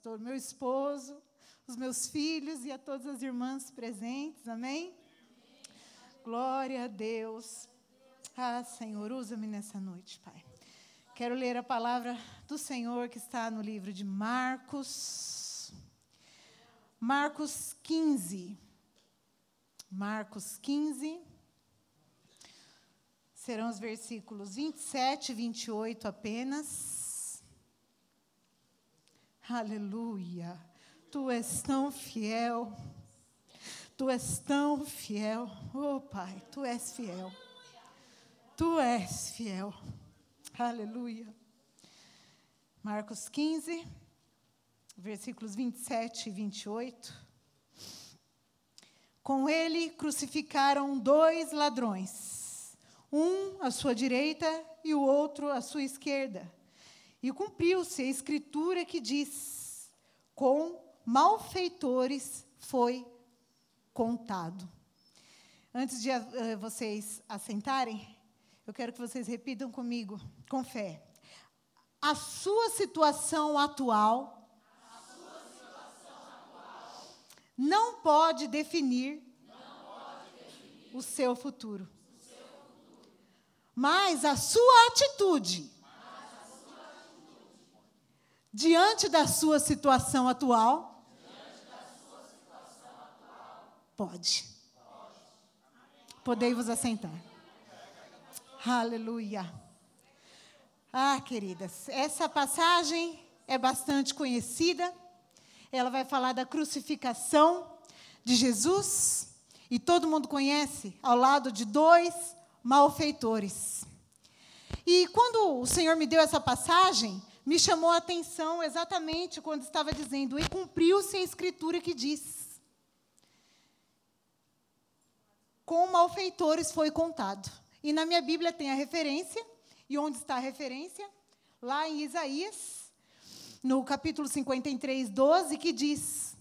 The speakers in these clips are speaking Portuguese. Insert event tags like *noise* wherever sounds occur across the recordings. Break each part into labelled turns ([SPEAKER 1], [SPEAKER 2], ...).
[SPEAKER 1] pastor, meu esposo, os meus filhos e a todas as irmãs presentes. Amém? Glória a Deus. Ah, Senhor, usa-me nessa noite, Pai. Quero ler a palavra do Senhor que está no livro de Marcos. Marcos 15. Marcos 15. Serão os versículos 27 e 28 apenas. Aleluia. Tu és tão fiel. Tu és tão fiel. Oh, Pai, tu és fiel. Tu és fiel. Aleluia. Marcos 15, versículos 27 e 28. Com ele crucificaram dois ladrões, um à sua direita e o outro à sua esquerda. E cumpriu-se a escritura que diz: com malfeitores foi contado. Antes de uh, vocês assentarem, eu quero que vocês repitam comigo, com fé. A sua situação atual,
[SPEAKER 2] sua situação atual
[SPEAKER 1] não, pode definir,
[SPEAKER 2] não pode definir
[SPEAKER 1] o seu futuro.
[SPEAKER 2] O seu futuro.
[SPEAKER 1] Mas a sua atitude diante da sua situação atual, pode.
[SPEAKER 2] pode.
[SPEAKER 1] Podei vos assentar. Aleluia. Ah, queridas, essa passagem é bastante conhecida. Ela vai falar da crucificação de Jesus e todo mundo conhece ao lado de dois malfeitores. E quando o Senhor me deu essa passagem, me chamou a atenção exatamente quando estava dizendo: "E cumpriu-se a escritura que diz: Com malfeitores foi contado". E na minha Bíblia tem a referência. E onde está a referência? Lá em Isaías, no capítulo 53, 12, que diz: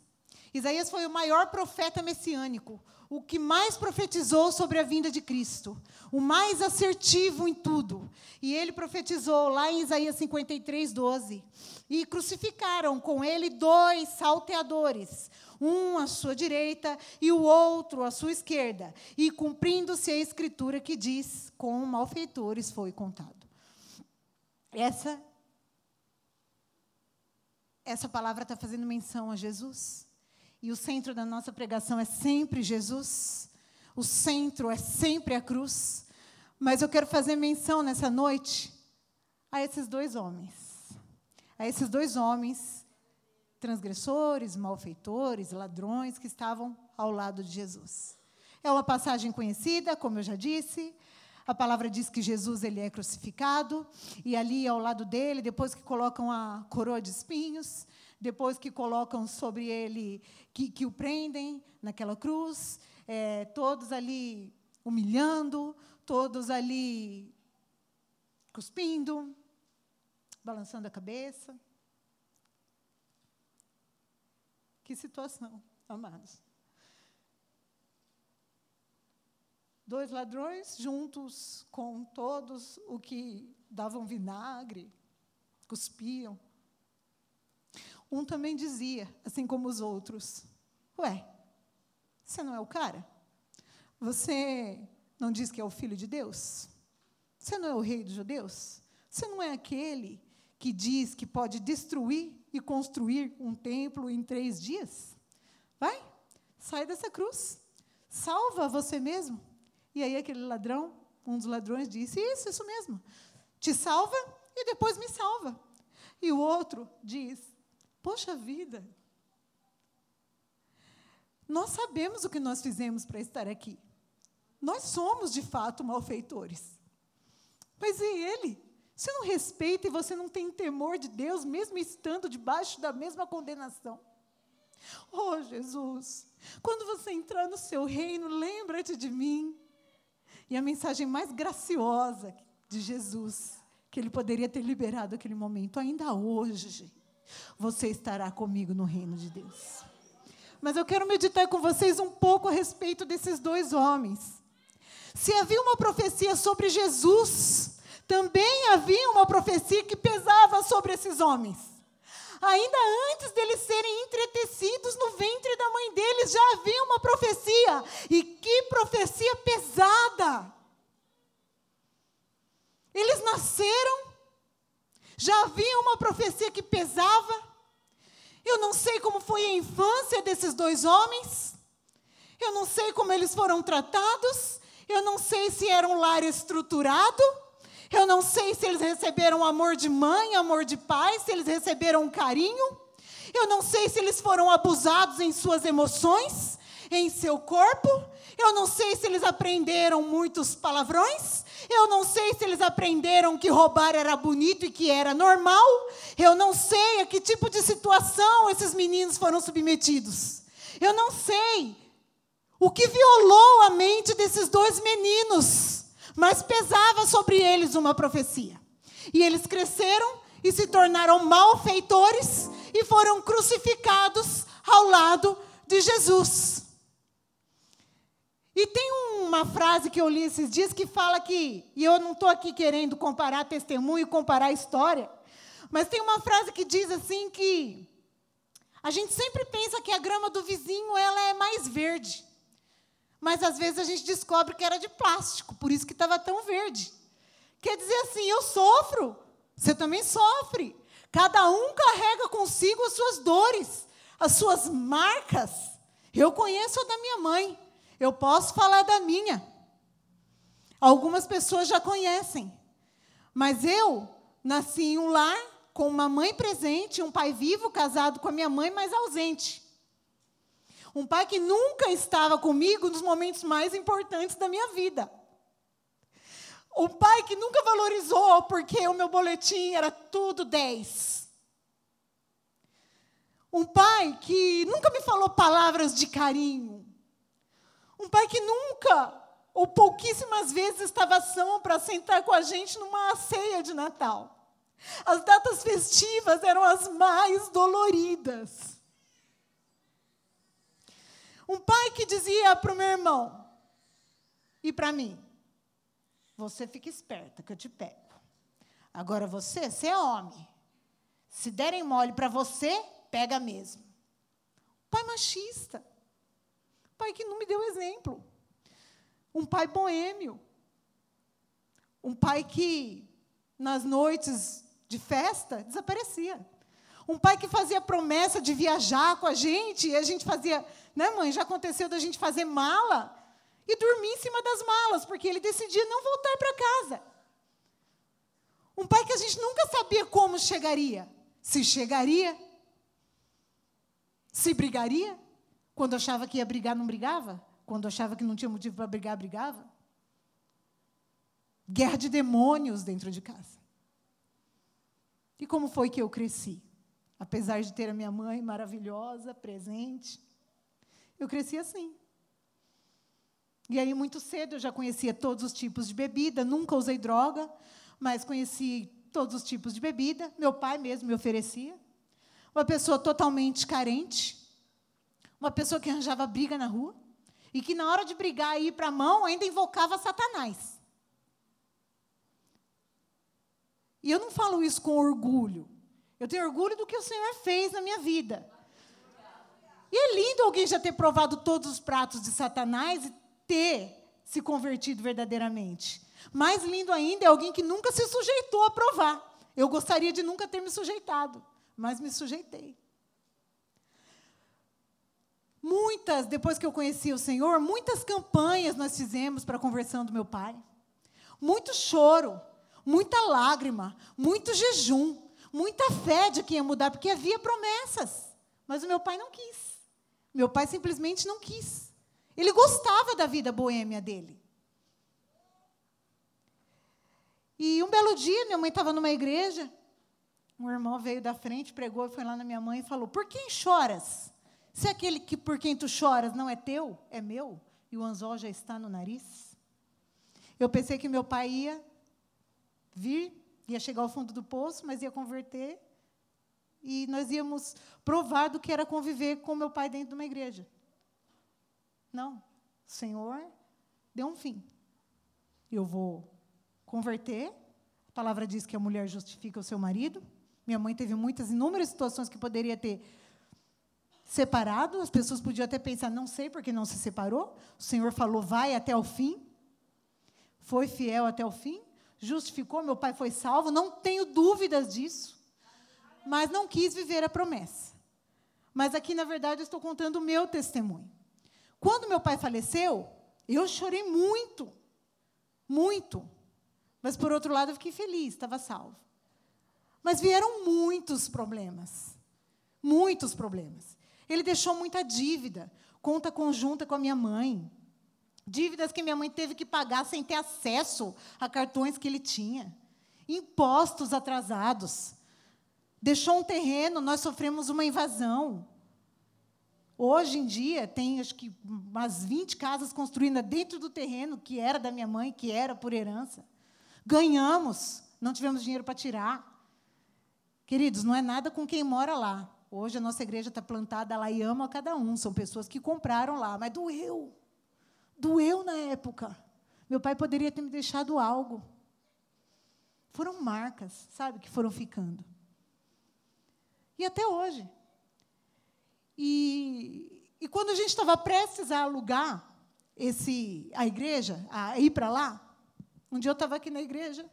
[SPEAKER 1] Isaías foi o maior profeta messiânico, o que mais profetizou sobre a vinda de Cristo, o mais assertivo em tudo. E ele profetizou lá em Isaías 53, 12. E crucificaram com ele dois salteadores, um à sua direita e o outro à sua esquerda. E cumprindo-se a escritura que diz: com malfeitores foi contado. Essa, essa palavra está fazendo menção a Jesus. E o centro da nossa pregação é sempre Jesus. O centro é sempre a cruz. Mas eu quero fazer menção nessa noite a esses dois homens. A esses dois homens transgressores, malfeitores, ladrões que estavam ao lado de Jesus. É uma passagem conhecida, como eu já disse. A palavra diz que Jesus ele é crucificado e ali ao lado dele, depois que colocam a coroa de espinhos, depois que colocam sobre ele, que, que o prendem naquela cruz, é, todos ali humilhando, todos ali cuspindo, balançando a cabeça. Que situação, amados. Dois ladrões juntos com todos o que davam vinagre, cuspiam. Um também dizia, assim como os outros: Ué, você não é o cara? Você não diz que é o filho de Deus? Você não é o rei dos judeus? Você não é aquele que diz que pode destruir e construir um templo em três dias? Vai, sai dessa cruz, salva você mesmo. E aí aquele ladrão, um dos ladrões, disse: Isso, isso mesmo. Te salva e depois me salva. E o outro diz: Poxa vida, nós sabemos o que nós fizemos para estar aqui. Nós somos, de fato, malfeitores. Mas e ele? Você não respeita e você não tem temor de Deus, mesmo estando debaixo da mesma condenação. Oh, Jesus, quando você entrar no seu reino, lembra-te de mim. E a mensagem mais graciosa de Jesus, que ele poderia ter liberado aquele momento, ainda hoje, você estará comigo no reino de Deus. Mas eu quero meditar com vocês um pouco a respeito desses dois homens. Se havia uma profecia sobre Jesus, também havia uma profecia que pesava sobre esses homens. Ainda antes deles serem entretecidos no ventre da mãe deles, já havia uma profecia. E que profecia pesada! Eles nasceram, já havia uma profecia que pesava. Eu não sei como foi a infância desses dois homens. Eu não sei como eles foram tratados. Eu não sei se era um lar estruturado. Eu não sei se eles receberam amor de mãe, amor de pai, se eles receberam carinho. Eu não sei se eles foram abusados em suas emoções, em seu corpo. Eu não sei se eles aprenderam muitos palavrões. Eu não sei se eles aprenderam que roubar era bonito e que era normal. Eu não sei a que tipo de situação esses meninos foram submetidos. Eu não sei o que violou a mente desses dois meninos, mas pesava sobre eles uma profecia. E eles cresceram e se tornaram malfeitores e foram crucificados ao lado de Jesus. E tem uma frase que eu li esses dias que fala que, e eu não estou aqui querendo comparar testemunho e comparar história, mas tem uma frase que diz assim que a gente sempre pensa que a grama do vizinho ela é mais verde. Mas às vezes a gente descobre que era de plástico, por isso que estava tão verde. Quer dizer assim, eu sofro, você também sofre. Cada um carrega consigo as suas dores, as suas marcas. Eu conheço a da minha mãe. Eu posso falar da minha. Algumas pessoas já conhecem. Mas eu nasci em um lar com uma mãe presente, um pai vivo, casado com a minha mãe, mas ausente. Um pai que nunca estava comigo nos momentos mais importantes da minha vida. Um pai que nunca valorizou porque o meu boletim era tudo 10. Um pai que nunca me falou palavras de carinho. Um pai que nunca ou pouquíssimas vezes estava são para sentar com a gente numa ceia de Natal. As datas festivas eram as mais doloridas. Um pai que dizia para o meu irmão e para mim: Você fica esperta que eu te pego. Agora você, você é homem. Se derem mole para você, pega mesmo. Pai machista pai que não me deu exemplo. Um pai boêmio. Um pai que, nas noites de festa, desaparecia. Um pai que fazia promessa de viajar com a gente, e a gente fazia, né, mãe? Já aconteceu da gente fazer mala e dormir em cima das malas, porque ele decidia não voltar para casa. Um pai que a gente nunca sabia como chegaria. Se chegaria, se brigaria, quando achava que ia brigar, não brigava? Quando achava que não tinha motivo para brigar, brigava? Guerra de demônios dentro de casa. E como foi que eu cresci? Apesar de ter a minha mãe maravilhosa, presente, eu cresci assim. E aí, muito cedo, eu já conhecia todos os tipos de bebida, nunca usei droga, mas conheci todos os tipos de bebida. Meu pai mesmo me oferecia. Uma pessoa totalmente carente, uma pessoa que arranjava briga na rua e que, na hora de brigar e ir para a mão, ainda invocava Satanás. E eu não falo isso com orgulho. Eu tenho orgulho do que o Senhor fez na minha vida. E é lindo alguém já ter provado todos os pratos de Satanás e ter se convertido verdadeiramente. Mais lindo ainda é alguém que nunca se sujeitou a provar. Eu gostaria de nunca ter me sujeitado, mas me sujeitei. Muitas, depois que eu conheci o Senhor, muitas campanhas nós fizemos para a conversão do meu pai. Muito choro, muita lágrima, muito jejum, muita fé de que ia mudar, porque havia promessas. Mas o meu pai não quis. Meu pai simplesmente não quis. Ele gostava da vida boêmia dele. E um belo dia, minha mãe estava numa igreja, um irmão veio da frente, pregou e foi lá na minha mãe e falou: Por quem choras? Se aquele que por quem tu choras não é teu, é meu, e o anzol já está no nariz. Eu pensei que meu pai ia vir, ia chegar ao fundo do poço, mas ia converter, e nós íamos provar do que era conviver com meu pai dentro de uma igreja. Não, o Senhor deu um fim. Eu vou converter. A palavra diz que a mulher justifica o seu marido. Minha mãe teve muitas, inúmeras situações que poderia ter separado, as pessoas podiam até pensar, não sei porque não se separou. O Senhor falou, vai até o fim. Foi fiel até o fim, justificou, meu pai foi salvo, não tenho dúvidas disso. Mas não quis viver a promessa. Mas aqui, na verdade, eu estou contando o meu testemunho. Quando meu pai faleceu, eu chorei muito. Muito. Mas, por outro lado, eu fiquei feliz, estava salvo. Mas vieram muitos problemas. Muitos problemas. Ele deixou muita dívida, conta conjunta com a minha mãe. Dívidas que minha mãe teve que pagar sem ter acesso a cartões que ele tinha. Impostos atrasados. Deixou um terreno, nós sofremos uma invasão. Hoje em dia, tem acho que umas 20 casas construídas dentro do terreno que era da minha mãe, que era por herança. Ganhamos, não tivemos dinheiro para tirar. Queridos, não é nada com quem mora lá. Hoje a nossa igreja está plantada lá e ama cada um. São pessoas que compraram lá, mas doeu. Doeu na época. Meu pai poderia ter me deixado algo. Foram marcas, sabe, que foram ficando. E até hoje. E, e quando a gente estava prestes a alugar esse, a igreja, a ir para lá, um dia eu estava aqui na igreja,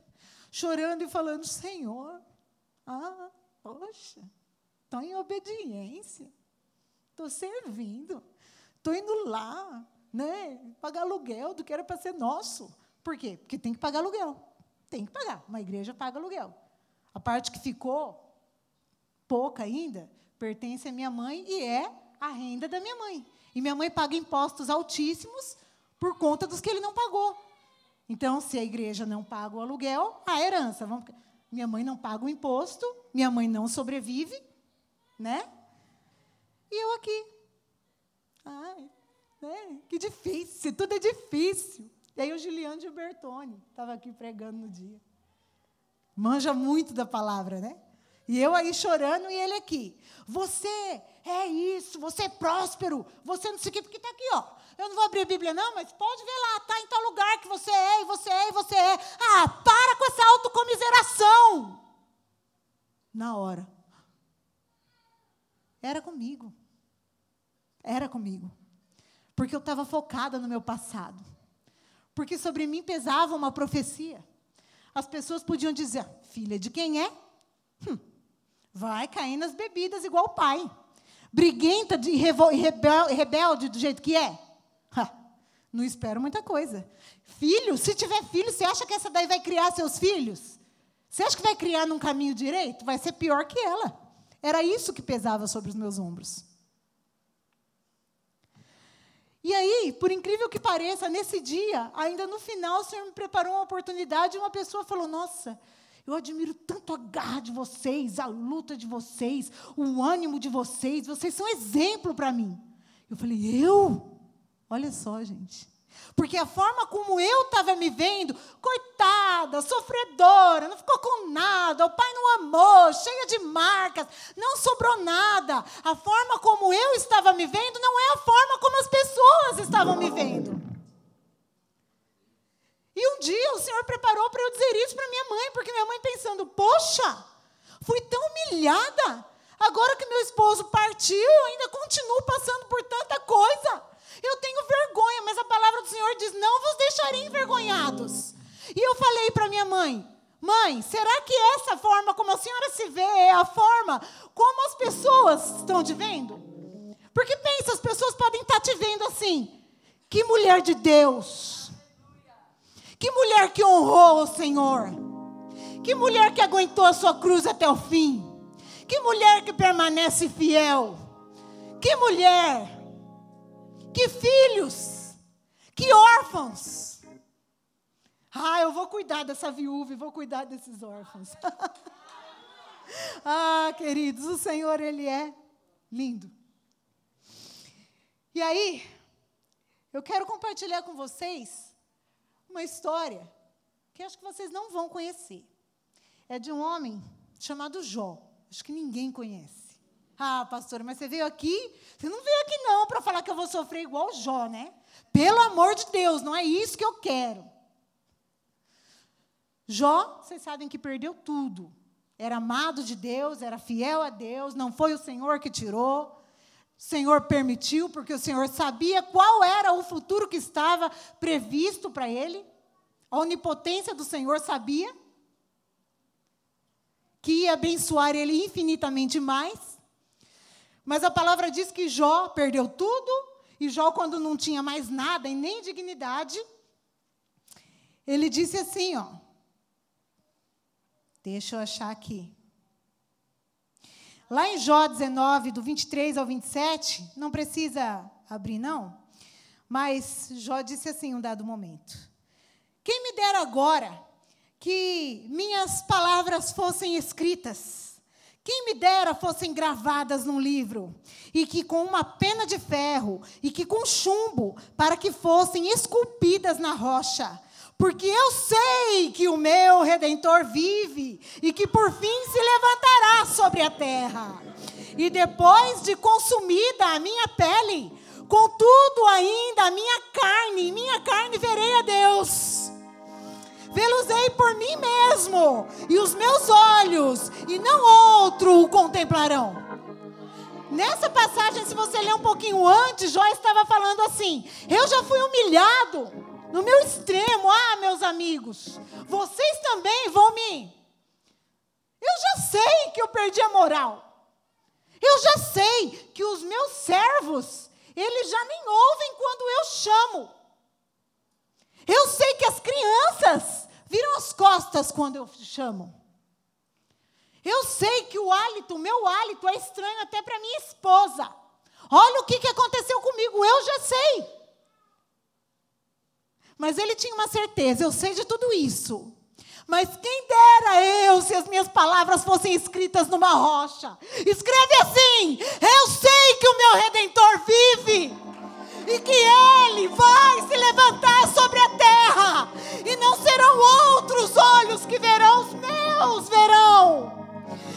[SPEAKER 1] chorando e falando: Senhor, ah, poxa, estou em obediência, estou servindo, estou indo lá, né, pagar aluguel do que era para ser nosso. Por quê? Porque tem que pagar aluguel. Tem que pagar. Uma igreja paga aluguel. A parte que ficou, pouca ainda, pertence à minha mãe e é a renda da minha mãe. E minha mãe paga impostos altíssimos por conta dos que ele não pagou. Então, se a igreja não paga o aluguel, a herança. Vamos... Minha mãe não paga o imposto, minha mãe não sobrevive, né? E eu aqui. Ai, né? Que difícil, tudo é difícil. E aí o Giliano Gilbertoni estava aqui pregando no dia. Manja muito da palavra, né? E eu aí chorando e ele aqui. Você é isso, você é próspero, você não sei o que, porque está aqui, ó. Eu não vou abrir a Bíblia, não, mas pode ver lá, está em tal lugar que você é, e você é, e você é. Ah, para com essa autocomiseração. Na hora. Era comigo. Era comigo. Porque eu estava focada no meu passado. Porque sobre mim pesava uma profecia. As pessoas podiam dizer: filha de quem é? Hum, vai cair nas bebidas igual o pai. Briguenta de rebel, rebelde do jeito que é. Ha, não espero muita coisa. Filho, se tiver filho, você acha que essa daí vai criar seus filhos? Você acha que vai criar num caminho direito? Vai ser pior que ela. Era isso que pesava sobre os meus ombros. E aí, por incrível que pareça, nesse dia, ainda no final, o Senhor me preparou uma oportunidade e uma pessoa falou: Nossa, eu admiro tanto a garra de vocês, a luta de vocês, o ânimo de vocês, vocês são exemplo para mim. Eu falei: Eu? Olha só, gente. Porque a forma como eu estava me vendo, coitada, sofredora, não ficou com nada, o pai não amou, cheia de marcas, não sobrou nada. A forma como eu estava me vendo não é a forma como as pessoas estavam me vendo. E um dia o Senhor preparou para eu dizer isso para minha mãe, porque minha mãe pensando, poxa, fui tão humilhada. Agora que meu esposo partiu, eu ainda continuo passando por tanta coisa. Eu tenho vergonha, mas a palavra do Senhor diz: não vos deixarei envergonhados. E eu falei para minha mãe: Mãe, será que essa forma como a senhora se vê é a forma como as pessoas estão te vendo? Porque pensa, as pessoas podem estar te vendo assim. Que mulher de Deus. Que mulher que honrou o Senhor. Que mulher que aguentou a sua cruz até o fim. Que mulher que permanece fiel. Que mulher que filhos, que órfãos. Ah, eu vou cuidar dessa viúva e vou cuidar desses órfãos. *laughs* ah, queridos, o Senhor, Ele é lindo. E aí, eu quero compartilhar com vocês uma história que acho que vocês não vão conhecer. É de um homem chamado Jó. Acho que ninguém conhece. Ah, pastora, mas você veio aqui, você não veio aqui não para falar que eu vou sofrer igual Jó, né? Pelo amor de Deus, não é isso que eu quero. Jó, vocês sabem que perdeu tudo. era amado de Deus, era fiel a Deus, não foi o Senhor que tirou. O Senhor permitiu, porque o Senhor sabia qual era o futuro que estava previsto para ele. A onipotência do Senhor sabia que ia abençoar ele infinitamente mais. Mas a palavra diz que Jó perdeu tudo, e Jó, quando não tinha mais nada e nem dignidade, ele disse assim, ó. Deixa eu achar aqui. Lá em Jó 19, do 23 ao 27, não precisa abrir, não, mas Jó disse assim, em um dado momento: Quem me dera agora que minhas palavras fossem escritas, quem me dera fossem gravadas num livro, e que com uma pena de ferro, e que com chumbo, para que fossem esculpidas na rocha, porque eu sei que o meu redentor vive e que por fim se levantará sobre a terra. E depois de consumida a minha pele, contudo ainda a minha carne, minha carne verei a Deus. Vê-los-ei por mim mesmo, e os meus olhos, e não outro, o contemplarão. Nessa passagem, se você ler um pouquinho antes, Jó estava falando assim: Eu já fui humilhado, no meu extremo, ah, meus amigos, vocês também vão me. Eu já sei que eu perdi a moral. Eu já sei que os meus servos, eles já nem ouvem quando eu chamo. Eu sei que as crianças viram as costas quando eu chamo. Eu sei que o hálito, o meu hálito é estranho até para minha esposa. Olha o que, que aconteceu comigo, eu já sei. Mas ele tinha uma certeza: eu sei de tudo isso. Mas quem dera eu se as minhas palavras fossem escritas numa rocha. Escreve assim: Eu sei que o meu redentor vive e que ele vai se levantar sobre a terra, e não serão outros olhos que verão, os meus verão.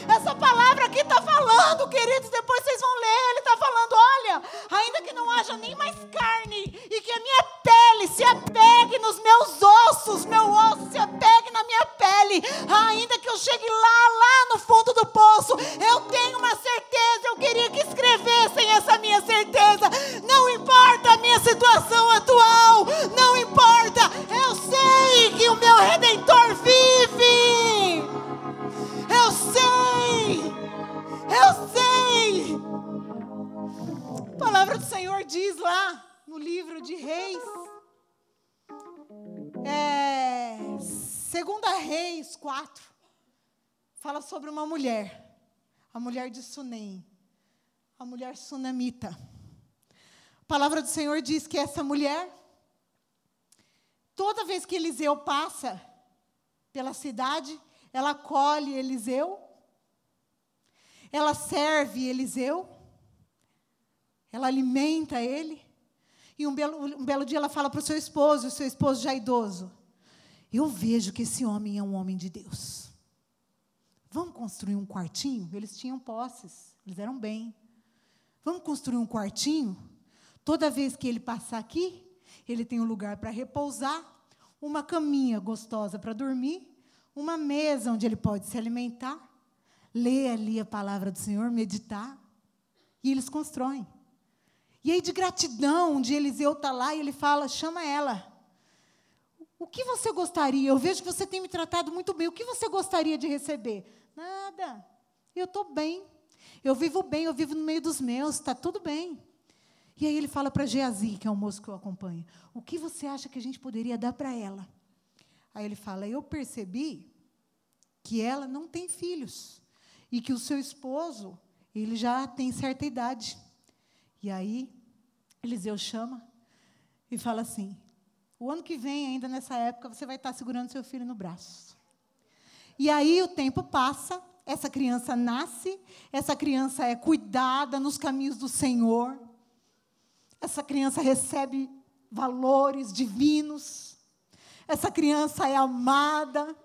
[SPEAKER 1] Essa palavra aqui está falando, queridos, depois vocês vão ler. Ele está falando: olha, ainda que não haja nem mais carne, e que a minha pele se apegue nos meus ossos, meu osso se apegue na minha pele, ainda que eu chegue lá, lá no fundo do poço, eu tenho é, segunda Reis 4, fala sobre uma mulher, a mulher de Sunem, a mulher sunamita. A palavra do Senhor diz que essa mulher, toda vez que Eliseu passa pela cidade, ela acolhe Eliseu, ela serve Eliseu, ela alimenta ele. E um belo, um belo dia ela fala para o seu esposo, o seu esposo já idoso: Eu vejo que esse homem é um homem de Deus. Vamos construir um quartinho? Eles tinham posses, eles eram bem. Vamos construir um quartinho? Toda vez que ele passar aqui, ele tem um lugar para repousar, uma caminha gostosa para dormir uma mesa onde ele pode se alimentar, ler ali a palavra do Senhor, meditar. E eles constroem. E aí, de gratidão, dia Eliseu está lá e ele fala: chama ela. O que você gostaria? Eu vejo que você tem me tratado muito bem. O que você gostaria de receber? Nada. Eu estou bem. Eu vivo bem, eu vivo no meio dos meus, está tudo bem. E aí ele fala para Geazi, que é o moço que eu acompanho: O que você acha que a gente poderia dar para ela? Aí ele fala: Eu percebi que ela não tem filhos e que o seu esposo, ele já tem certa idade. E aí, Eliseu chama e fala assim: o ano que vem, ainda nessa época, você vai estar segurando seu filho no braço. E aí o tempo passa, essa criança nasce, essa criança é cuidada nos caminhos do Senhor, essa criança recebe valores divinos, essa criança é amada.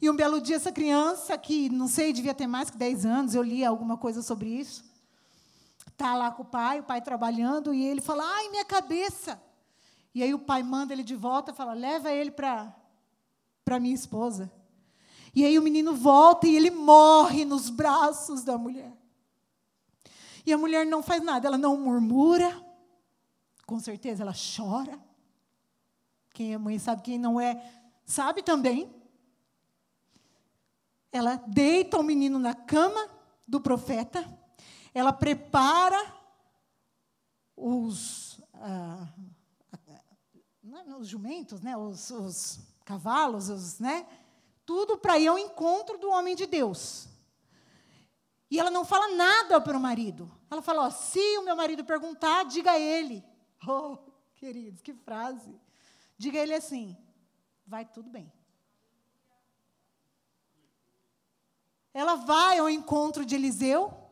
[SPEAKER 1] E um belo dia, essa criança, que não sei, devia ter mais que 10 anos, eu li alguma coisa sobre isso, está lá com o pai, o pai trabalhando, e ele fala: ai, minha cabeça. E aí o pai manda ele de volta fala: leva ele para minha esposa. E aí o menino volta e ele morre nos braços da mulher. E a mulher não faz nada, ela não murmura, com certeza ela chora. Quem é mãe sabe, quem não é, sabe também. Ela deita o menino na cama do profeta, ela prepara os, ah, é os jumentos, né, os, os cavalos, os, né, tudo para ir ao encontro do homem de Deus. E ela não fala nada para o marido. Ela fala: ó, se o meu marido perguntar, diga a ele. *laughs* Oh, queridos, que frase. Diga a ele assim: vai tudo bem. Ela vai ao encontro de Eliseu.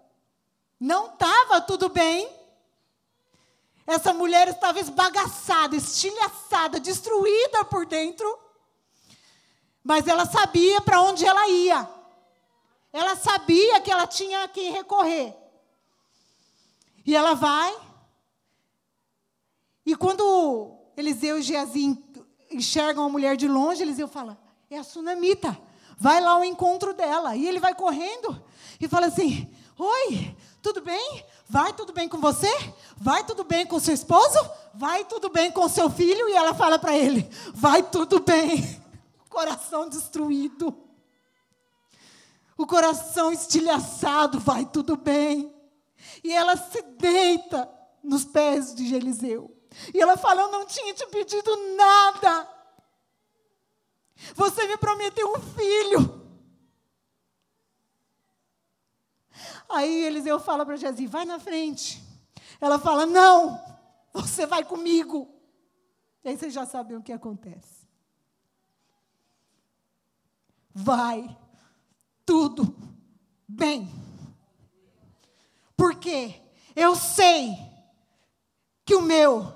[SPEAKER 1] Não estava tudo bem. Essa mulher estava esbagaçada, estilhaçada, destruída por dentro. Mas ela sabia para onde ela ia. Ela sabia que ela tinha a quem recorrer. E ela vai. E quando Eliseu e Geazi enxergam a mulher de longe, Eliseu fala: é a sunamita. Vai lá ao encontro dela. E ele vai correndo e fala assim: Oi, tudo bem? Vai tudo bem com você? Vai tudo bem com seu esposo? Vai tudo bem com seu filho? E ela fala para ele: Vai tudo bem. *laughs* Coração destruído o coração estilhaçado, vai tudo bem. E ela se deita nos pés de Eliseu. E ela fala: Eu não tinha te pedido nada. Você me prometeu um filho. Aí Eliseu fala para Jezi: Vai na frente. Ela fala: Não, você vai comigo. E aí vocês já sabem o que acontece. Vai tudo bem. Porque eu sei que o meu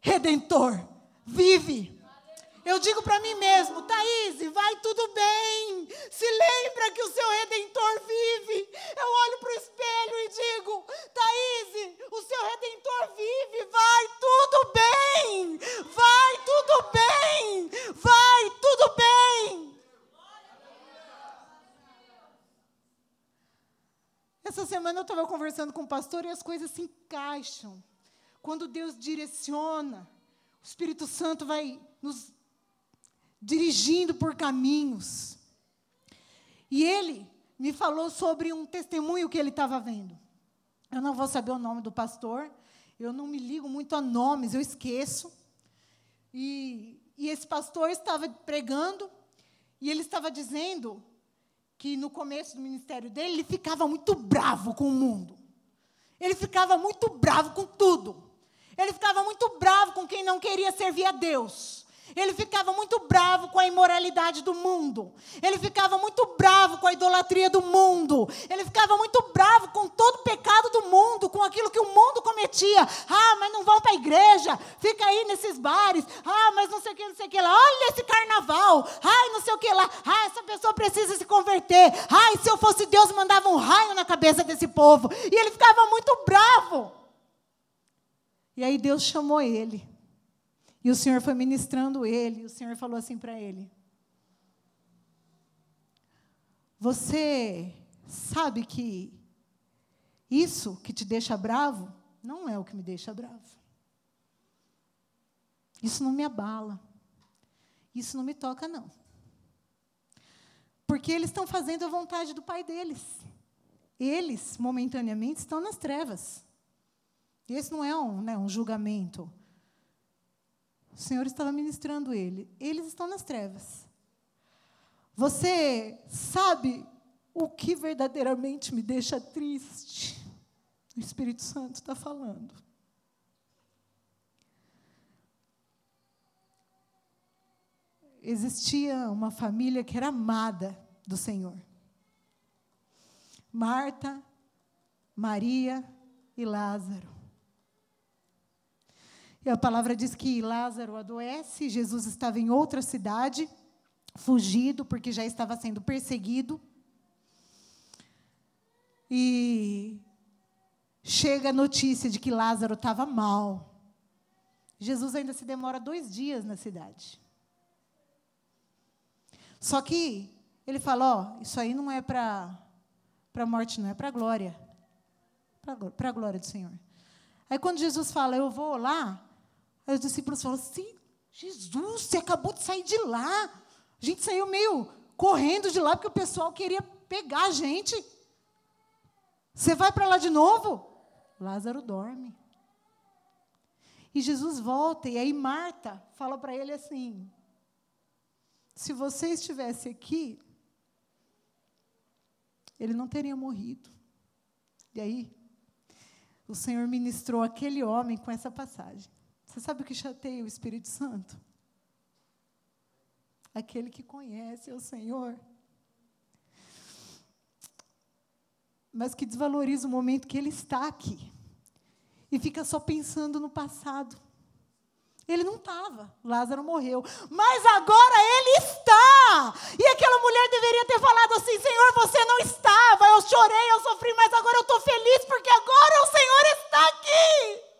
[SPEAKER 1] redentor vive. Eu digo para mim mesmo, Thaís, vai tudo bem. Se lembra que o seu redentor vive. Eu olho para o espelho e digo, Thaís, o seu redentor vive. Vai tudo bem. Vai tudo bem. Vai tudo bem. Essa semana eu estava conversando com o pastor e as coisas se encaixam. Quando Deus direciona, o Espírito Santo vai nos dirigindo por caminhos. E ele me falou sobre um testemunho que ele estava vendo. Eu não vou saber o nome do pastor, eu não me ligo muito a nomes, eu esqueço. E, e esse pastor estava pregando e ele estava dizendo que no começo do ministério dele, ele ficava muito bravo com o mundo. Ele ficava muito bravo com tudo. Ele ficava muito bravo com quem não queria servir a Deus. Ele ficava muito bravo com a imoralidade do mundo. Ele ficava muito bravo com a idolatria do mundo. Ele ficava muito bravo com todo o pecado do mundo, com aquilo que o mundo cometia. Ah, mas não vão para a igreja, fica aí nesses bares. Ah, mas não sei o que, não sei o que lá. Olha esse carnaval. Ai, não sei o que lá. Ah, essa pessoa precisa se converter. Ai, se eu fosse Deus, mandava um raio na cabeça desse povo. E ele ficava muito bravo. E aí Deus chamou ele. E o Senhor foi ministrando ele, e o Senhor falou assim para ele: Você sabe que isso que te deixa bravo não é o que me deixa bravo. Isso não me abala. Isso não me toca, não. Porque eles estão fazendo a vontade do pai deles. Eles, momentaneamente, estão nas trevas. Esse não é um, né, um julgamento. O Senhor estava ministrando ele. Eles estão nas trevas. Você sabe o que verdadeiramente me deixa triste? O Espírito Santo está falando. Existia uma família que era amada do Senhor. Marta, Maria e Lázaro. E a palavra diz que Lázaro adoece, Jesus estava em outra cidade, fugido, porque já estava sendo perseguido. E chega a notícia de que Lázaro estava mal. Jesus ainda se demora dois dias na cidade. Só que Ele fala: Ó, isso aí não é para a morte, não, é para a glória. Para a glória do Senhor. Aí quando Jesus fala, eu vou lá, aí os discípulos falam assim: Jesus, você acabou de sair de lá. A gente saiu meio correndo de lá porque o pessoal queria pegar a gente. Você vai para lá de novo? Lázaro dorme. E Jesus volta, e aí Marta fala para ele assim: se você estivesse aqui, ele não teria morrido. E aí, o Senhor ministrou aquele homem com essa passagem. Você sabe o que chateia o Espírito Santo? Aquele que conhece o Senhor, mas que desvaloriza o momento que ele está aqui e fica só pensando no passado. Ele não estava, Lázaro morreu, mas agora ele está. E aquela mulher deveria ter falado assim: Senhor, você não estava. Eu chorei, eu sofri, mas agora eu estou feliz porque agora o Senhor está aqui.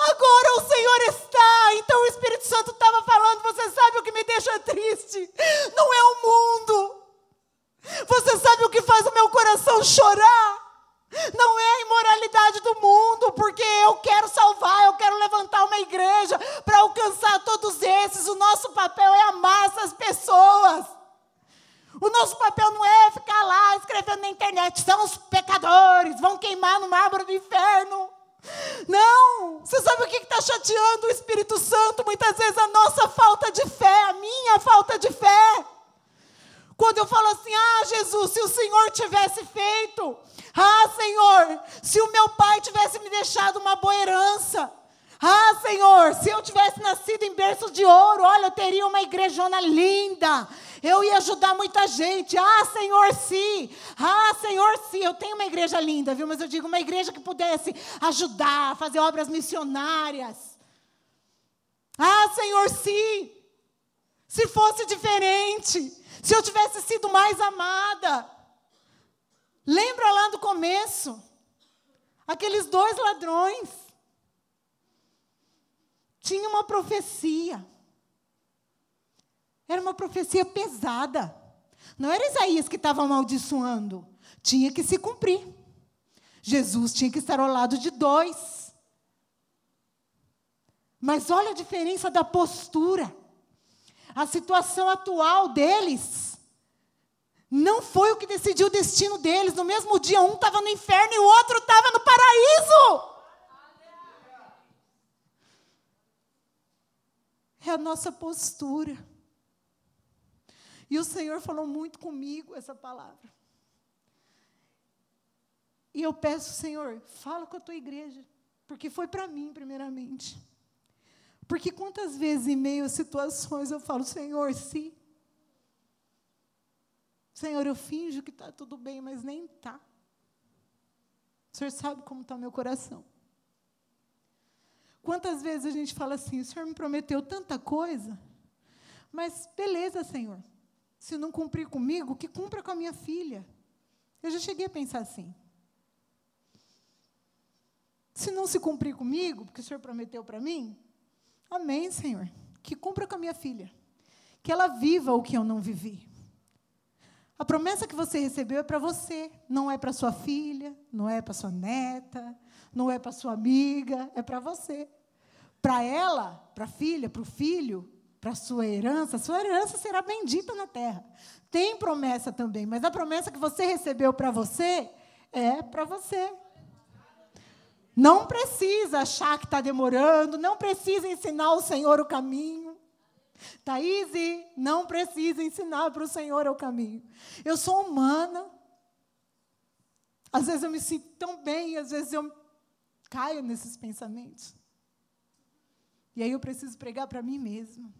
[SPEAKER 1] Agora o Senhor está. Então o Espírito Santo estava falando: Você sabe o que me deixa triste? Não é o mundo. Você sabe o que faz o meu coração chorar? Não é a imoralidade do mundo, porque eu quero salvar, viu? Mas eu digo uma igreja que pudesse ajudar, fazer obras missionárias. Ah, Senhor, sim. Se fosse diferente, se eu tivesse sido mais amada. Lembra lá do começo? Aqueles dois ladrões. Tinha uma profecia. Era uma profecia pesada. Não era Isaías que estava amaldiçoando. Tinha que se cumprir. Jesus tinha que estar ao lado de dois. Mas olha a diferença da postura. A situação atual deles não foi o que decidiu o destino deles. No mesmo dia, um estava no inferno e o outro estava no paraíso. É a nossa postura. E o Senhor falou muito comigo essa palavra. E eu peço, Senhor, fala com a tua igreja, porque foi para mim, primeiramente. Porque quantas vezes, em meio a situações, eu falo, Senhor, se Senhor, eu finjo que está tudo bem, mas nem está. O Senhor sabe como está meu coração. Quantas vezes a gente fala assim, o Senhor me prometeu tanta coisa, mas beleza, Senhor. Se não cumprir comigo, que cumpra com a minha filha. Eu já cheguei a pensar assim. Se não se cumprir comigo, porque o Senhor prometeu para mim, amém, Senhor. Que cumpra com a minha filha. Que ela viva o que eu não vivi. A promessa que você recebeu é para você, não é para sua filha, não é para sua neta, não é para sua amiga, é para você. Para ela, para a filha, para o filho, para a sua herança, sua herança será bendita na terra. Tem promessa também, mas a promessa que você recebeu para você é para você. Não precisa achar que está demorando, não precisa ensinar o Senhor o caminho. Thaís, não precisa ensinar para o Senhor o caminho. Eu sou humana. Às vezes eu me sinto tão bem, às vezes eu caio nesses pensamentos. E aí eu preciso pregar para mim mesma.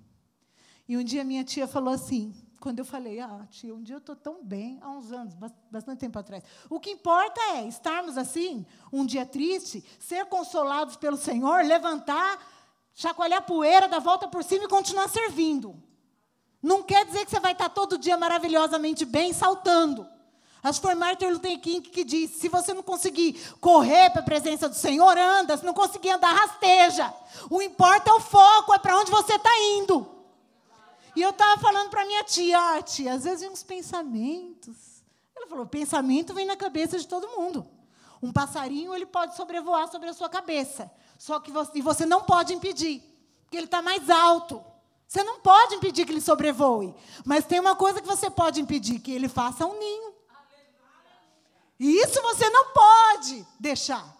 [SPEAKER 1] E um dia minha tia falou assim, quando eu falei, ah, tia, um dia eu estou tão bem, há uns anos, bastante tempo atrás. O que importa é estarmos assim, um dia triste, ser consolados pelo Senhor, levantar chacoalhar a poeira, dar volta por cima e continuar servindo. Não quer dizer que você vai estar todo dia maravilhosamente bem saltando. Acho que foi Martin Luther King que disse: se você não conseguir correr para a presença do Senhor, anda. Se não conseguir andar, rasteja. O importa é o foco, é para onde você está indo. E eu estava falando para minha tia, ah, tia, às vezes vem uns pensamentos. Ela falou, pensamento vem na cabeça de todo mundo. Um passarinho ele pode sobrevoar sobre a sua cabeça, só que você, e você não pode impedir, porque ele está mais alto. Você não pode impedir que ele sobrevoe, mas tem uma coisa que você pode impedir, que ele faça um ninho. E isso você não pode deixar.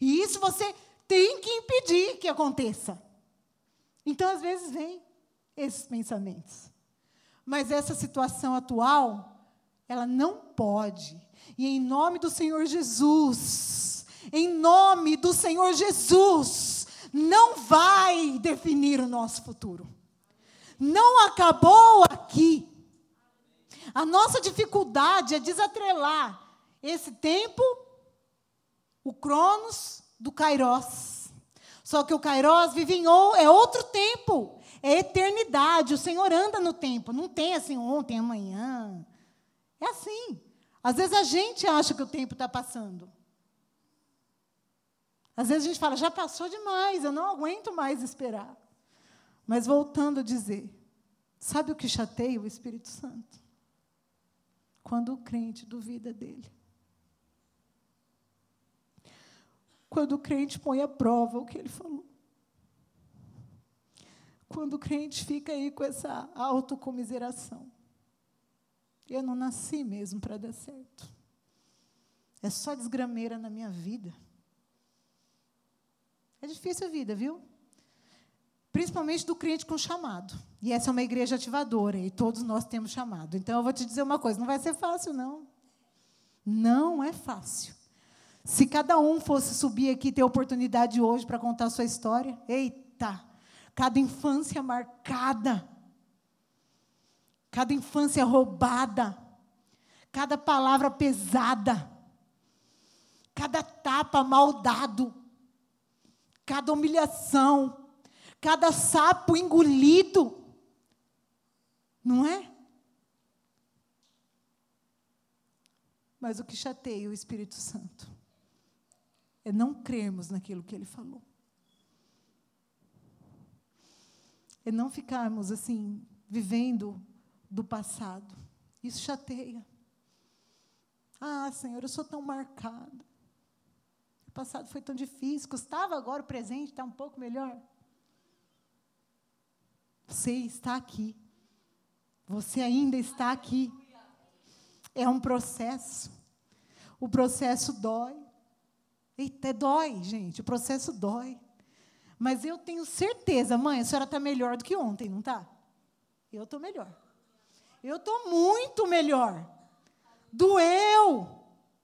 [SPEAKER 1] E isso você tem que impedir que aconteça. Então, às vezes, vem esses pensamentos. Mas essa situação atual, ela não pode. E em nome do Senhor Jesus, em nome do Senhor Jesus, não vai definir o nosso futuro. Não acabou aqui. A nossa dificuldade é desatrelar esse tempo, o Cronos, do Kairos. Só que o Kairos vive em é outro tempo, é eternidade. O Senhor anda no tempo, não tem assim ontem, amanhã. É assim. Às vezes a gente acha que o tempo está passando. Às vezes a gente fala, já passou demais, eu não aguento mais esperar. Mas voltando a dizer, sabe o que chateia o Espírito Santo? Quando o crente duvida dele. Quando o crente põe à prova o que ele falou. Quando o crente fica aí com essa autocomiseração. Eu não nasci mesmo para dar certo. É só desgrameira na minha vida. É difícil a vida, viu? Principalmente do crente com chamado. E essa é uma igreja ativadora, e todos nós temos chamado. Então eu vou te dizer uma coisa: não vai ser fácil, não. Não é fácil. Se cada um fosse subir aqui e ter oportunidade hoje para contar a sua história, eita, cada infância marcada, cada infância roubada, cada palavra pesada, cada tapa mal dado, cada humilhação, cada sapo engolido. Não é? Mas o que chateia o Espírito Santo é não crermos naquilo que ele falou. É não ficarmos assim, vivendo do passado. Isso chateia. Ah, Senhor, eu sou tão marcada. O passado foi tão difícil, custava agora o presente está um pouco melhor. Você está aqui. Você ainda está aqui. É um processo. O processo dói. Eita, dói, gente, o processo dói. Mas eu tenho certeza, mãe, a senhora está melhor do que ontem, não está? Eu estou melhor. Eu estou muito melhor. Doeu,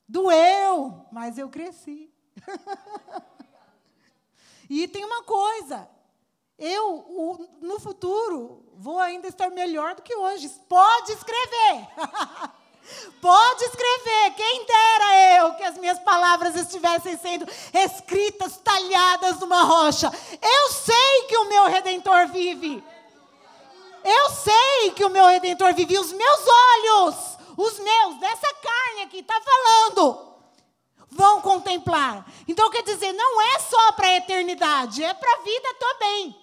[SPEAKER 1] doeu, mas eu cresci. *laughs* e tem uma coisa, eu, no futuro, vou ainda estar melhor do que hoje. Pode escrever. *laughs* Pode escrever, quem dera eu que as minhas palavras estivessem sendo escritas, talhadas numa rocha. Eu sei que o meu redentor vive. Eu sei que o meu redentor vive. Os meus olhos, os meus, dessa carne aqui, está falando. Vão contemplar. Então quer dizer, não é só para a eternidade, é para a vida também.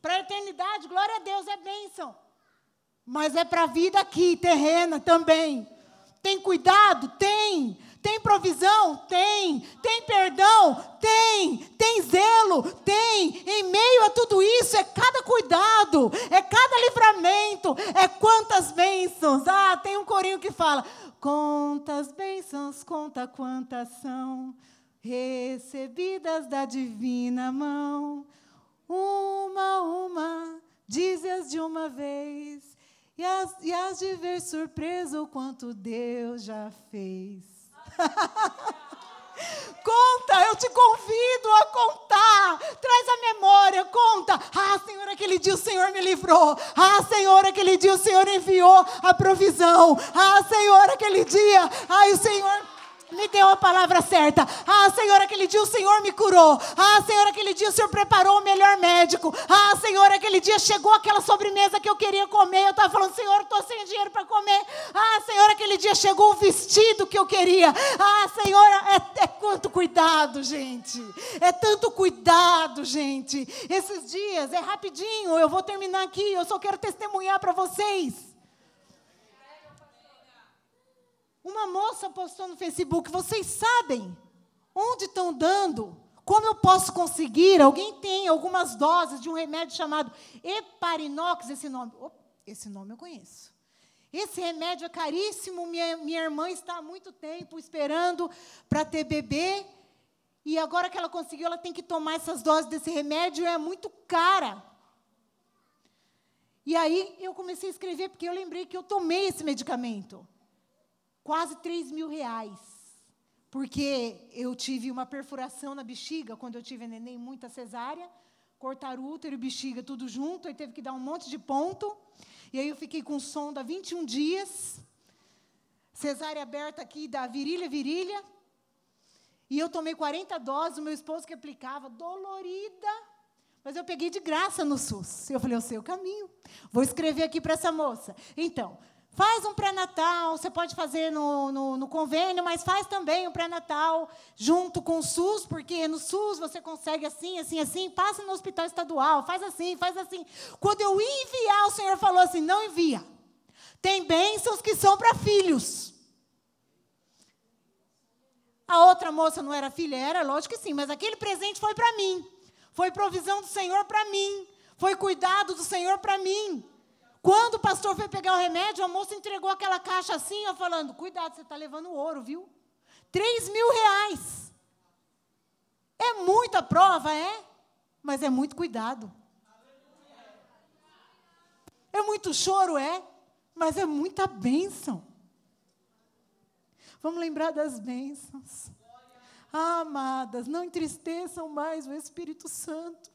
[SPEAKER 1] Para a eternidade, glória a Deus, é bênção. Mas é para a vida aqui, terrena também. Tem cuidado? Tem. Tem provisão? Tem. Tem perdão? Tem. Tem zelo? Tem. Em meio a tudo isso, é cada cuidado, é cada livramento, é quantas bênçãos. Ah, tem um corinho que fala: Quantas bênçãos, conta quantas são recebidas da divina mão. Uma, uma, dize-as de uma vez e as, e as de ver surpresa o quanto Deus já fez. *laughs* Conta, eu te convido a contar. Traz a memória, conta. Ah, Senhor, aquele dia o Senhor me livrou. Ah, Senhor, aquele dia o Senhor enviou a provisão. Ah, Senhor, aquele dia. Ai, o Senhor. Me deu a palavra certa. Ah, Senhor, aquele dia o Senhor me curou. Ah, Senhor, aquele dia o Senhor preparou o melhor médico. Ah, Senhor, aquele dia chegou aquela sobremesa que eu queria comer. Eu estava falando, Senhor, estou sem dinheiro para comer. Ah, Senhor, aquele dia chegou o vestido que eu queria. Ah, Senhor, é, é quanto cuidado, gente. É tanto cuidado, gente. Esses dias, é rapidinho, eu vou terminar aqui. Eu só quero testemunhar para vocês. Uma moça postou no Facebook: vocês sabem onde estão dando? Como eu posso conseguir? Alguém tem algumas doses de um remédio chamado Heparinox? Esse nome, esse nome eu conheço. Esse remédio é caríssimo. Minha, minha irmã está há muito tempo esperando para ter bebê. E agora que ela conseguiu, ela tem que tomar essas doses desse remédio. É muito cara. E aí eu comecei a escrever, porque eu lembrei que eu tomei esse medicamento quase 3 mil reais. Porque eu tive uma perfuração na bexiga quando eu tive neném, muita cesárea. Cortaram útero e bexiga tudo junto, aí teve que dar um monte de ponto. E aí eu fiquei com sonda 21 dias. Cesárea aberta aqui da virilha, virilha. E eu tomei 40 doses, o meu esposo que aplicava, dolorida. Mas eu peguei de graça no SUS. Eu falei, eu sei o caminho. Vou escrever aqui para essa moça. Então, Faz um pré-natal, você pode fazer no, no, no, convênio, mas faz também um pré-natal junto com o SUS, porque no SUS você consegue assim, assim, assim, passa no hospital estadual, faz assim, faz assim. Quando eu enviar, o Senhor falou assim: não envia. Tem bênçãos que são para filhos. A outra moça não era filha? Era, lógico que sim, mas aquele presente foi para mim. Foi provisão do Senhor para mim. Foi cuidado do Senhor para mim. Quando o pastor foi pegar o remédio, a moça entregou aquela caixa assim, ó, falando: Cuidado, você está levando ouro, viu? Três mil reais. É muita prova, é? Mas é muito cuidado. É muito choro, é? Mas é muita bênção. Vamos lembrar das bênçãos. Ah, amadas, não entristeçam mais o Espírito Santo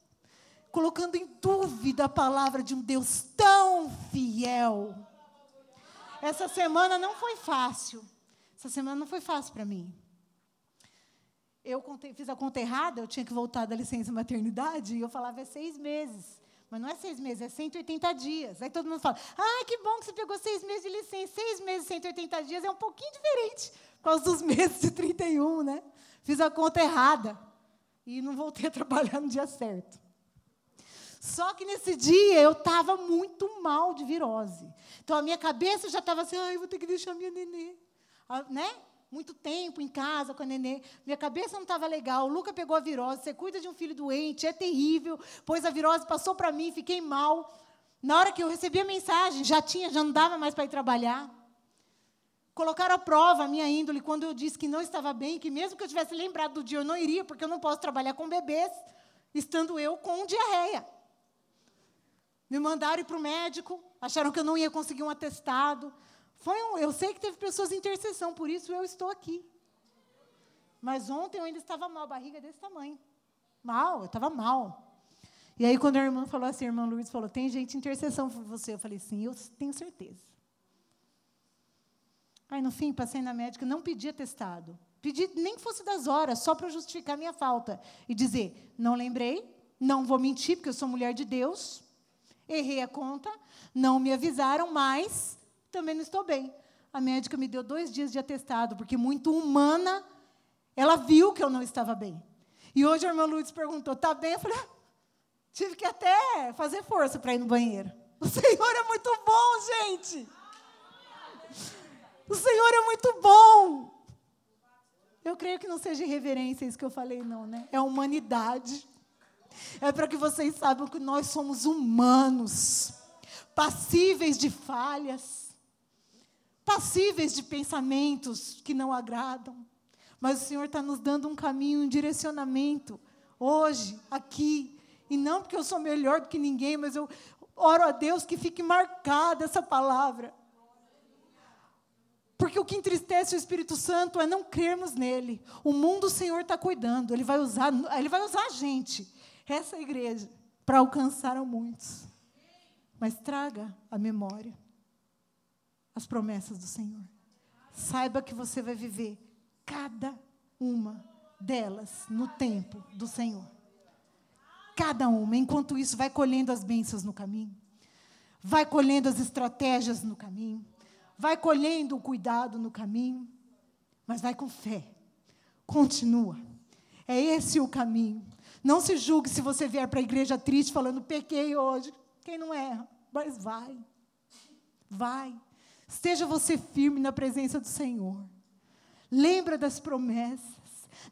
[SPEAKER 1] colocando em dúvida a palavra de um Deus tão fiel. Essa semana não foi fácil. Essa semana não foi fácil para mim. Eu contei, fiz a conta errada, eu tinha que voltar da licença maternidade, e eu falava é seis meses. Mas não é seis meses, é 180 dias. Aí todo mundo fala, ah, que bom que você pegou seis meses de licença. Seis meses, 180 dias é um pouquinho diferente, por causa dos *laughs* meses de 31, né? Fiz a conta errada. E não voltei a trabalhar no dia certo. Só que nesse dia eu estava muito mal de virose. Então a minha cabeça já estava assim, ai, vou ter que deixar minha nenê. Ah, né? Muito tempo em casa com a nenê. Minha cabeça não estava legal. O Luca pegou a virose. Você cuida de um filho doente, é terrível. Pois a virose passou para mim, fiquei mal. Na hora que eu recebi a mensagem, já tinha, já não dava mais para ir trabalhar. Colocaram à prova a minha índole quando eu disse que não estava bem, que mesmo que eu tivesse lembrado do dia, eu não iria, porque eu não posso trabalhar com bebês, estando eu com diarreia. Me mandaram ir para o médico, acharam que eu não ia conseguir um atestado. Foi um, eu sei que teve pessoas em intercessão, por isso eu estou aqui. Mas ontem eu ainda estava mal, barriga desse tamanho. Mal, eu estava mal. E aí, quando a irmã falou assim, a irmã Lourdes falou: tem gente em intercessão por você. Eu falei: sim, eu tenho certeza. Aí, no fim, passei na médica, não pedi atestado. Pedi nem que fosse das horas, só para justificar minha falta. E dizer: não lembrei, não vou mentir, porque eu sou mulher de Deus. Errei a conta, não me avisaram, mas também não estou bem. A médica me deu dois dias de atestado, porque muito humana, ela viu que eu não estava bem. E hoje a irmã Lourdes perguntou: está bem? Eu falei: ah, tive que até fazer força para ir no banheiro. *laughs* O Senhor é muito bom, gente. O Senhor é muito bom. Eu creio que não seja irreverência isso que eu falei, não, né? É humanidade. É para que vocês saibam que nós somos humanos, passíveis de falhas, passíveis de pensamentos que não agradam. Mas o Senhor está nos dando um caminho, um direcionamento, hoje, aqui. E não porque eu sou melhor do que ninguém, mas eu oro a Deus que fique marcada essa palavra. Porque o que entristece o Espírito Santo é não crermos nele. O mundo o Senhor está cuidando, ele vai usar, ele vai usar a gente essa igreja para alcançar a muitos. Mas traga a memória as promessas do Senhor. Saiba que você vai viver cada uma delas no tempo do Senhor. Cada uma. Enquanto isso, vai colhendo as bênçãos no caminho. Vai colhendo as estratégias no caminho. Vai colhendo o cuidado no caminho. Mas vai com fé. Continua. É esse o caminho. Não se julgue se você vier para a igreja triste falando, pequei hoje. Quem não erra? Mas vai. Vai. Esteja você firme na presença do Senhor. Lembra das promessas.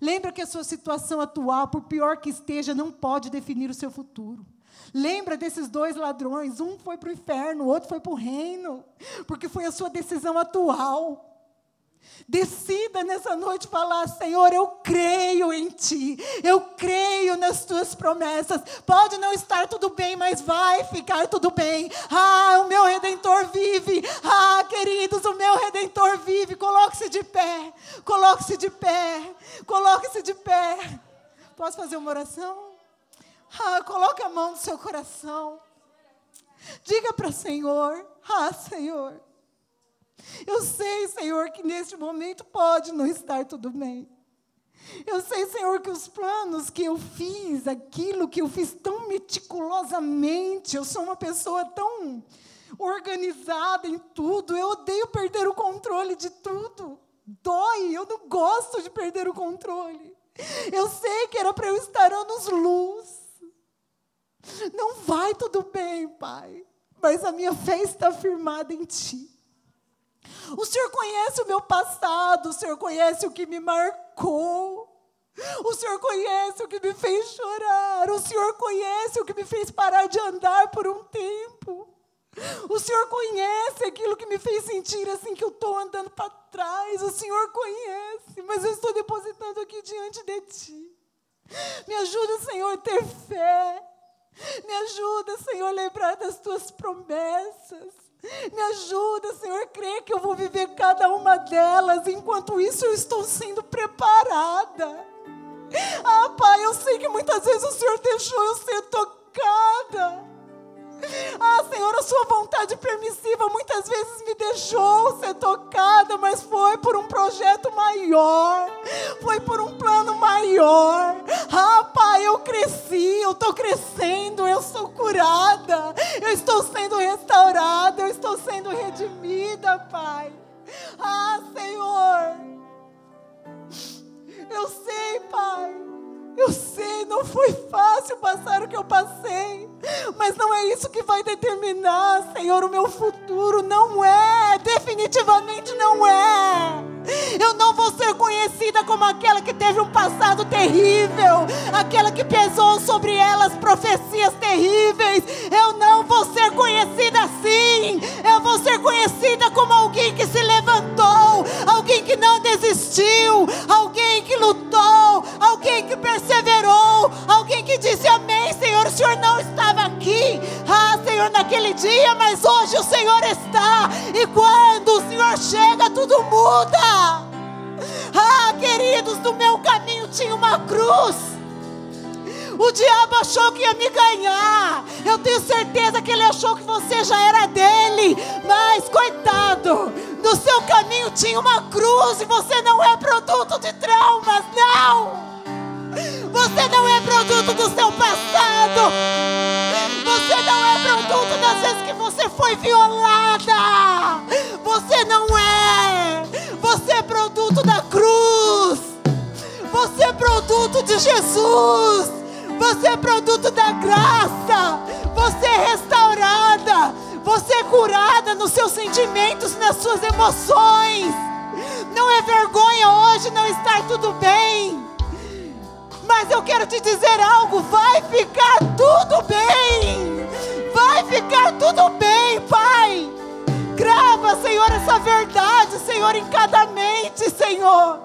[SPEAKER 1] Lembra que a sua situação atual, por pior que esteja, não pode definir o seu futuro. Lembra desses dois ladrões, um foi para o inferno, o outro foi para o reino, porque foi a sua decisão atual. Decida nessa noite falar: Senhor, eu creio em Ti, eu creio nas Tuas promessas. Pode não estar tudo bem, mas vai ficar tudo bem. Ah, o meu redentor vive. Ah, queridos, o meu redentor vive. Coloque-se de pé, coloque-se de pé, coloque-se de pé. Posso fazer uma oração? Ah, coloque a mão no seu coração. Diga para o Senhor: Ah, Senhor. Eu sei, Senhor, que neste momento pode não estar tudo bem. Eu sei, Senhor, que os planos que eu fiz, aquilo que eu fiz tão meticulosamente, eu sou uma pessoa tão organizada em tudo, eu odeio perder o controle de tudo. Dói, eu não gosto de perder o controle. Eu sei que era para eu estar anos luz. Não vai tudo bem, Pai, mas a minha fé está firmada em Ti. O Senhor conhece o meu passado, o Senhor conhece o que me marcou. O Senhor conhece o que me fez chorar. O Senhor conhece o que me fez parar de andar por um tempo. O Senhor conhece aquilo que me fez sentir assim que eu estou andando para trás. O Senhor conhece, mas eu estou depositando aqui diante de Ti. Me ajuda, Senhor, a ter fé. Me ajuda, Senhor, a lembrar das Tuas promessas. Me ajuda, Senhor, crer que eu vou viver cada uma delas. Enquanto isso, eu estou sendo preparada. Ah, Pai, eu sei que muitas vezes o Senhor deixou eu ser tocada. Ah, Senhor, a sua vontade permissiva muitas vezes me deixou ser tocada, mas foi por um projeto maior, foi por um plano maior. Ah, Pai, eu cresci, eu estou crescendo, eu sou curada, eu estou sendo restaurada, eu estou sendo redimida, Pai. Ah, Senhor, eu sei, Pai. Eu sei, não foi fácil passar o que eu passei, mas não é isso que vai determinar, Senhor, o meu futuro. Não é, definitivamente não é. Eu não vou ser conhecida como aquela que teve um passado terrível, aquela que pesou sobre elas profecias terríveis. Eu tenho certeza que ele achou que você já era dele. Mas, coitado, no seu caminho tinha uma cruz e você não é produto de traumas, não. Você não é produto do seu passado. Você não é produto das vezes que você foi violada. Você não é. Você é produto da cruz. Você é produto de Jesus. Você é produto da graça. Você é restaurada. Você é curada nos seus sentimentos, nas suas emoções. Não é vergonha hoje não estar tudo bem. Mas eu quero te dizer algo: vai ficar tudo bem. Vai ficar tudo bem, Pai. Grava, Senhor, essa verdade, Senhor, em cada mente, Senhor.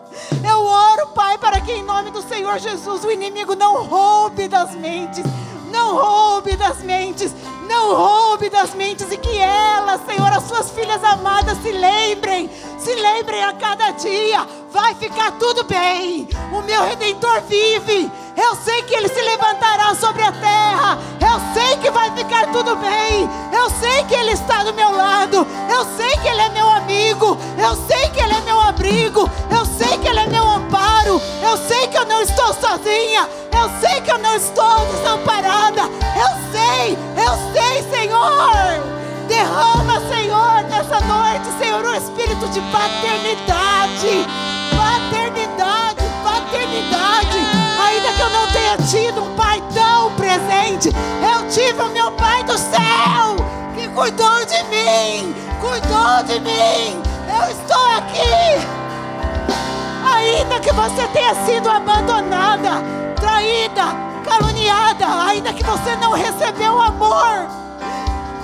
[SPEAKER 1] Eu oro, Pai, para que em nome do Senhor Jesus o inimigo não roube das mentes, não roube das mentes, não roube das mentes e que elas, Senhor, as suas filhas amadas se lembrem, se lembrem a cada dia: vai ficar tudo bem. O meu redentor vive. Eu sei que ele se levantará sobre a terra. Eu sei que vai ficar tudo bem. Eu sei que ele está do meu lado. Eu sei que ele é meu amigo. Eu sei que ele é meu abrigo. Eu sei que ele é meu amparo. Eu sei que eu não estou sozinha. Eu sei que eu não estou desamparada. Eu sei, eu sei, Senhor. Derrama, Senhor, nessa noite, Senhor, o um espírito de paternidade. Paternidade, paternidade. Ainda que eu não tenha tido um pai tão presente, eu tive o meu pai do céu que cuidou de mim, cuidou de mim. Eu estou aqui ainda que você tenha sido abandonada, traída, caluniada, ainda que você não recebeu amor,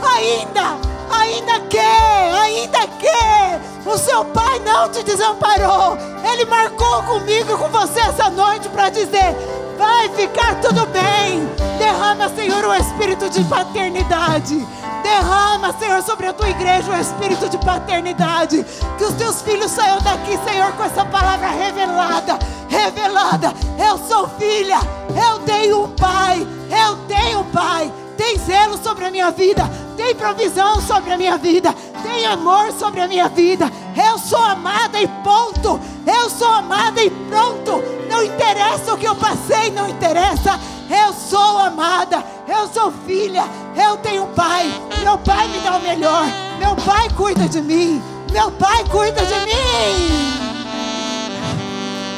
[SPEAKER 1] ainda, ainda que, ainda que o seu pai não te desamparou, ele marcou comigo com você essa noite para dizer: vai ficar tudo bem. Derrama, Senhor, o espírito de paternidade. Derrama, Senhor, sobre a tua igreja o espírito de paternidade. Que os teus filhos saiam daqui, Senhor, com essa palavra revelada. Revelada. Eu sou filha. Eu tenho um pai. Eu tenho um pai. Tem zelo sobre a minha vida. Tem provisão sobre a minha vida. Tem amor sobre a minha vida. Eu sou amada e ponto. Eu sou amada e pronto. Não interessa o que eu passei, não interessa. Eu sou amada, eu sou filha, eu tenho pai. Meu pai me dá o melhor. Meu pai cuida de mim. Meu pai cuida de mim.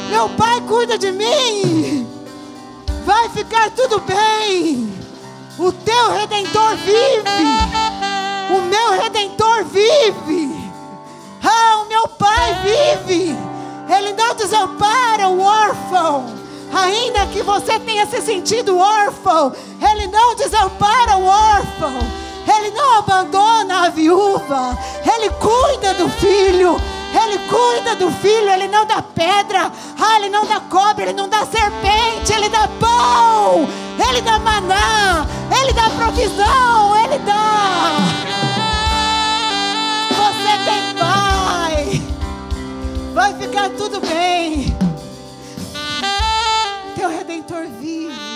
[SPEAKER 1] Meu pai cuida de mim. Vai ficar tudo bem. O teu redentor vive. O meu redentor vive. Ah, o meu pai vive. Ele não desampara o órfão. Ainda que você tenha se sentido órfão, Ele não desampara o órfão, Ele não abandona a viúva, Ele cuida do filho, Ele cuida do filho, Ele não dá pedra, ah, Ele não dá cobra, Ele não dá serpente, Ele dá pão, Ele dá maná, Ele dá provisão, Ele dá. Você tem pai, vai ficar tudo bem teu redentor vive.